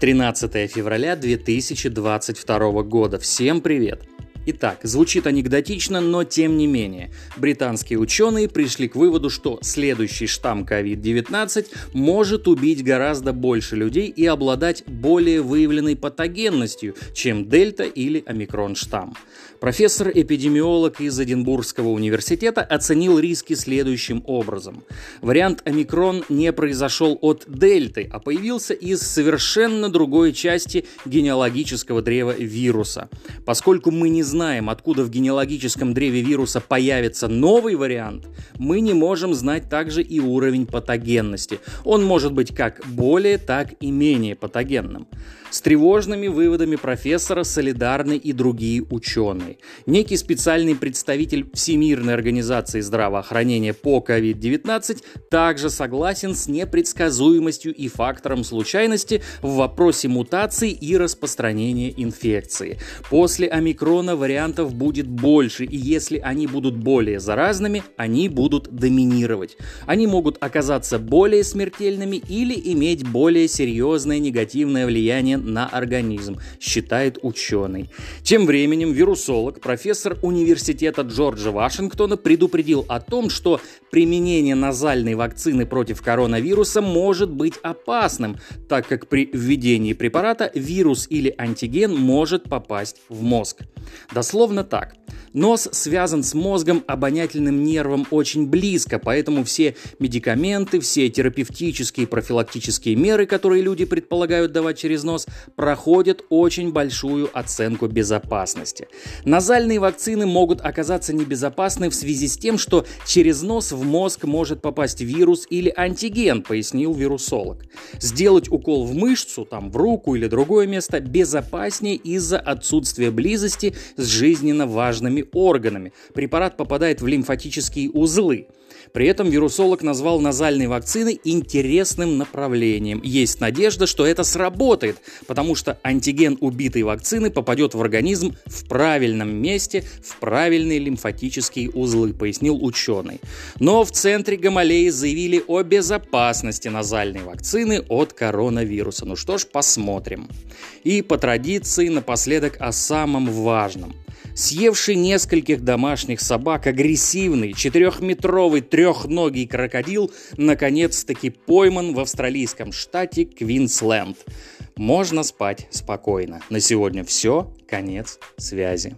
13 февраля 2022 года. Всем привет! Итак, звучит анекдотично, но тем не менее. Британские ученые пришли к выводу, что следующий штамм COVID-19 может убить гораздо больше людей и обладать более выявленной патогенностью, чем дельта или омикрон штамм. Профессор-эпидемиолог из Эдинбургского университета оценил риски следующим образом. Вариант омикрон не произошел от дельты, а появился из совершенно другой части генеалогического древа вируса. Поскольку мы не знаем, откуда в генеалогическом древе вируса появится новый вариант, мы не можем знать также и уровень патогенности. Он может быть как более, так и менее патогенным. С тревожными выводами профессора солидарны и другие ученые. Некий специальный представитель Всемирной организации здравоохранения по COVID-19 также согласен с непредсказуемостью и фактором случайности в вопросе мутаций и распространения инфекции. После омикрона вариантов будет больше, и если они будут более заразными, они будут доминировать. Они могут оказаться более смертельными или иметь более серьезное негативное влияние на организм, считает ученый. Тем временем вирусолог, профессор университета Джорджа Вашингтона предупредил о том, что применение назальной вакцины против коронавируса может быть опасным, так как при введении препарата вирус или антиген может попасть в мозг. Дословно так. Нос связан с мозгом обонятельным нервом очень близко, поэтому все медикаменты, все терапевтические и профилактические меры, которые люди предполагают давать через нос, проходят очень большую оценку безопасности. Назальные вакцины могут оказаться небезопасны в связи с тем, что через нос в мозг может попасть вирус или антиген, пояснил вирусолог. Сделать укол в мышцу, там в руку или другое место безопаснее из-за отсутствия близости с жизненно важными органами. Препарат попадает в лимфатические узлы. При этом вирусолог назвал назальные вакцины интересным направлением. Есть надежда, что это сработает, потому что антиген убитой вакцины попадет в организм в правильном месте, в правильные лимфатические узлы, пояснил ученый. Но в центре Гамалеи заявили о безопасности назальной вакцины от коронавируса. Ну что ж, посмотрим. И по традиции напоследок о самом важном – Съевший нескольких домашних собак агрессивный четырехметровый трехногий крокодил наконец-таки пойман в австралийском штате Квинсленд. Можно спать спокойно. На сегодня все. Конец связи.